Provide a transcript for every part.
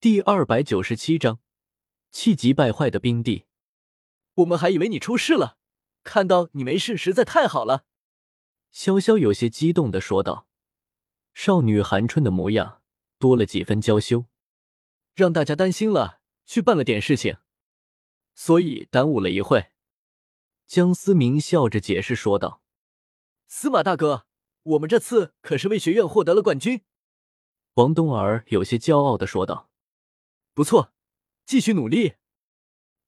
第二百九十七章，气急败坏的冰帝。我们还以为你出事了，看到你没事实在太好了。潇潇有些激动的说道，少女寒春的模样多了几分娇羞，让大家担心了，去办了点事情，所以耽误了一会。江思明笑着解释说道：“司马大哥，我们这次可是为学院获得了冠军。”王冬儿有些骄傲的说道。不错，继续努力。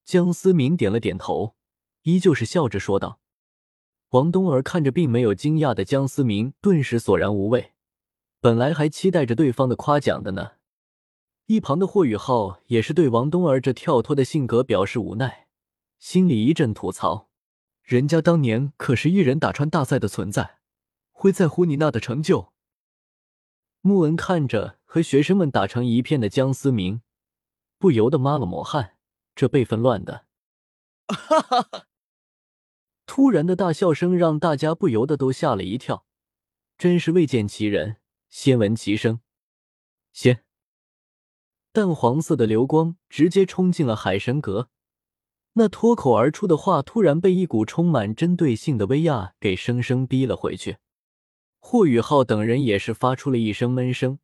江思明点了点头，依旧是笑着说道。王冬儿看着并没有惊讶的江思明，顿时索然无味。本来还期待着对方的夸奖的呢。一旁的霍雨浩也是对王冬儿这跳脱的性格表示无奈，心里一阵吐槽：人家当年可是一人打穿大赛的存在，会在乎你那的成就？穆恩看着和学生们打成一片的江思明。不由得抹了抹汗，这辈分乱的。哈哈哈！突然的大笑声让大家不由得都吓了一跳，真是未见其人，先闻其声。先，淡黄色的流光直接冲进了海神阁，那脱口而出的话突然被一股充满针对性的威压给生生逼了回去。霍雨浩等人也是发出了一声闷声。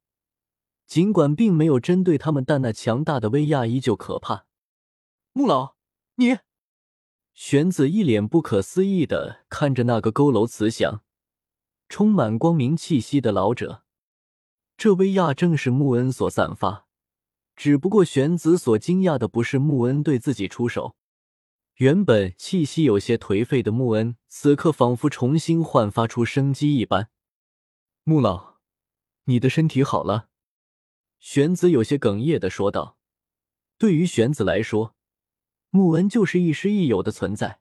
尽管并没有针对他们，但那强大的威压依旧可怕。穆老，你……玄子一脸不可思议的看着那个佝偻慈祥、充满光明气息的老者。这威压正是穆恩所散发，只不过玄子所惊讶的不是穆恩对自己出手。原本气息有些颓废的穆恩，此刻仿佛重新焕发出生机一般。穆老，你的身体好了。玄子有些哽咽的说道：“对于玄子来说，穆恩就是亦师亦友的存在，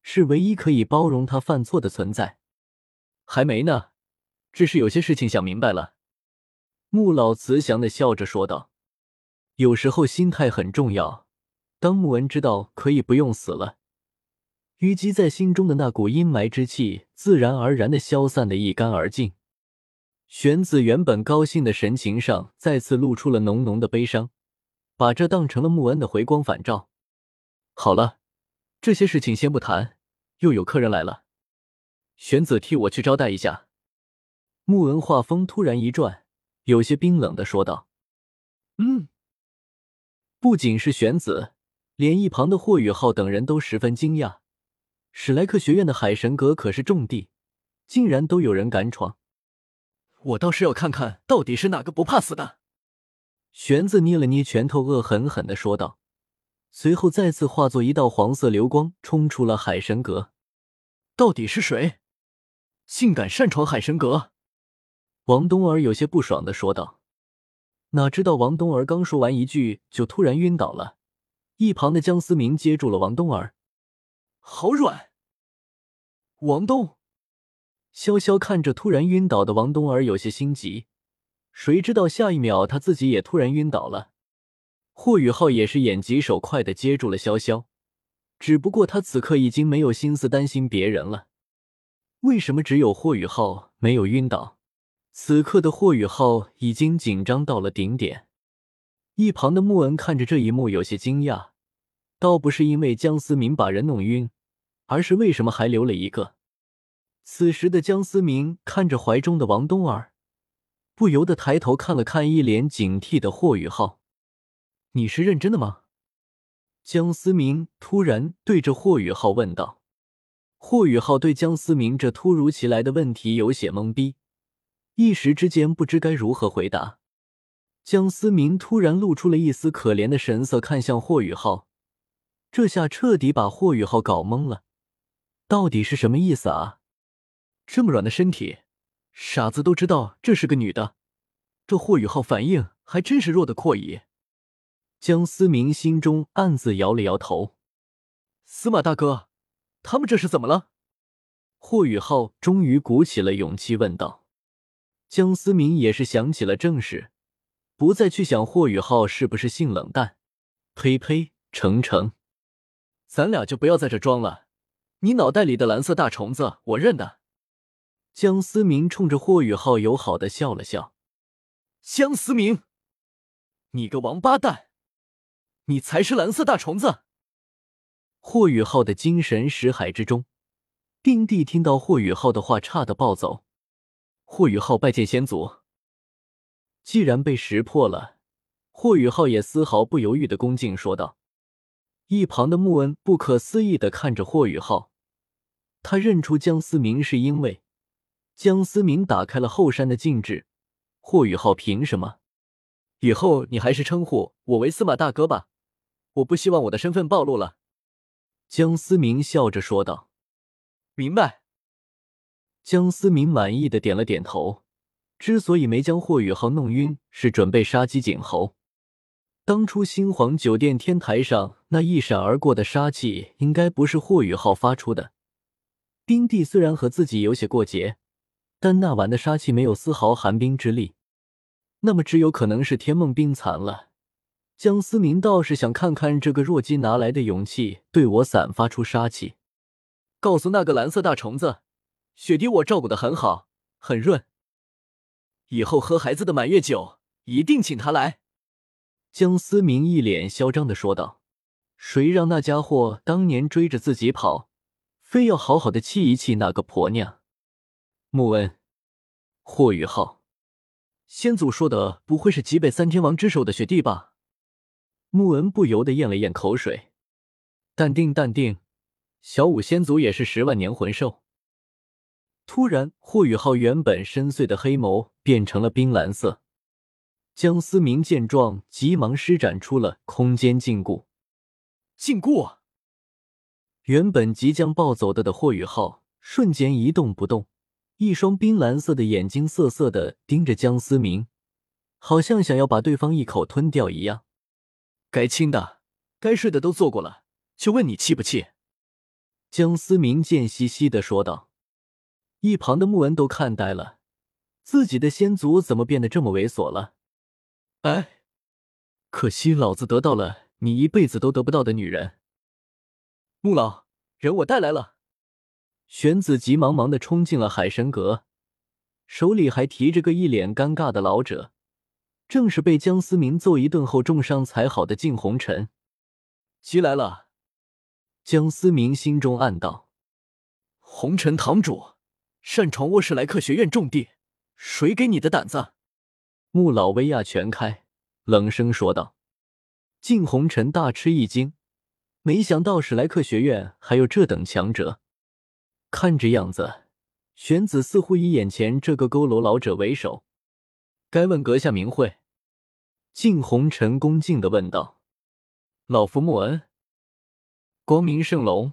是唯一可以包容他犯错的存在。还没呢，只是有些事情想明白了。”穆老慈祥的笑着说道：“有时候心态很重要。当穆恩知道可以不用死了，淤积在心中的那股阴霾之气，自然而然的消散的一干二净。”玄子原本高兴的神情上再次露出了浓浓的悲伤，把这当成了穆恩的回光返照。好了，这些事情先不谈，又有客人来了，玄子替我去招待一下。穆恩话锋突然一转，有些冰冷的说道：“嗯。”不仅是玄子，连一旁的霍雨浩等人都十分惊讶。史莱克学院的海神阁可是重地，竟然都有人敢闯。我倒是要看看到底是哪个不怕死的。玄子捏了捏拳头，恶狠狠的说道，随后再次化作一道黄色流光，冲出了海神阁。到底是谁，竟敢擅闯海神阁？王冬儿有些不爽的说道。哪知道王冬儿刚说完一句，就突然晕倒了。一旁的江思明接住了王冬儿，好软。王东。潇潇看着突然晕倒的王东儿，有些心急。谁知道下一秒他自己也突然晕倒了。霍雨浩也是眼疾手快的接住了潇潇，只不过他此刻已经没有心思担心别人了。为什么只有霍雨浩没有晕倒？此刻的霍雨浩已经紧张到了顶点。一旁的穆恩看着这一幕，有些惊讶，倒不是因为江思明把人弄晕，而是为什么还留了一个。此时的江思明看着怀中的王冬儿，不由得抬头看了看一脸警惕的霍雨浩：“你是认真的吗？”江思明突然对着霍雨浩问道。霍雨浩对江思明这突如其来的问题有些懵逼，一时之间不知该如何回答。江思明突然露出了一丝可怜的神色，看向霍雨浩，这下彻底把霍雨浩搞懵了，到底是什么意思啊？这么软的身体，傻子都知道这是个女的。这霍雨浩反应还真是弱的阔矣。江思明心中暗自摇了摇头。司马大哥，他们这是怎么了？霍雨浩终于鼓起了勇气问道。江思明也是想起了正事，不再去想霍雨浩是不是性冷淡。呸呸，程程，咱俩就不要在这装了。你脑袋里的蓝色大虫子，我认得。江思明冲着霍雨浩友好的笑了笑。江思明，你个王八蛋，你才是蓝色大虫子！霍雨浩的精神识海之中，定帝听到霍雨浩的话，差点暴走。霍雨浩拜见先祖。既然被识破了，霍雨浩也丝毫不犹豫的恭敬说道。一旁的穆恩不可思议的看着霍雨浩，他认出江思明是因为江思明打开了后山的禁制。霍雨浩凭什么？以后你还是称呼我为司马大哥吧，我不希望我的身份暴露了。江思明笑着说道：“明白。”江思明满意的点了点头。之所以没将霍雨浩弄晕，是准备杀鸡儆猴。当初新皇酒店天台上那一闪而过的杀气，应该不是霍雨浩发出的。冰帝虽然和自己有些过节，但那晚的杀气没有丝毫寒冰之力，那么只有可能是天梦冰残了。江思明倒是想看看这个弱鸡哪来的勇气对我散发出杀气。告诉那个蓝色大虫子，雪滴我照顾的很好，很润。以后喝孩子的满月酒，一定请他来。”江思明一脸嚣张的说道。“谁让那家伙当年追着自己跑，非要好好的气一气那个婆娘？”穆恩，霍雨浩，先祖说的不会是极北三天王之首的雪帝吧？穆恩不由得咽了咽口水。淡定，淡定，小五先祖也是十万年魂兽。突然，霍雨浩原本深邃的黑眸变成了冰蓝色。江思明见状，急忙施展出了空间禁锢。禁锢！原本即将暴走的的霍雨浩瞬间一动不动，一双冰蓝色的眼睛涩涩的盯着江思明，好像想要把对方一口吞掉一样。该亲的、该睡的都做过了，就问你气不气？江思明贱兮兮的说道。一旁的穆恩都看呆了，自己的先祖怎么变得这么猥琐了？哎，可惜老子得到了你一辈子都得不到的女人。穆老，人我带来了。玄子急忙忙的冲进了海神阁，手里还提着个一脸尴尬的老者，正是被江思明揍一顿后重伤才好的静红尘。急来了，江思明心中暗道：红尘堂主。擅闯沃史莱克学院重地，谁给你的胆子？穆老威亚全开，冷声说道。静红尘大吃一惊，没想到史莱克学院还有这等强者。看这样子，玄子似乎以眼前这个佝偻老者为首。该问阁下名讳？敬红尘恭敬的问道。老夫穆恩，光明圣龙。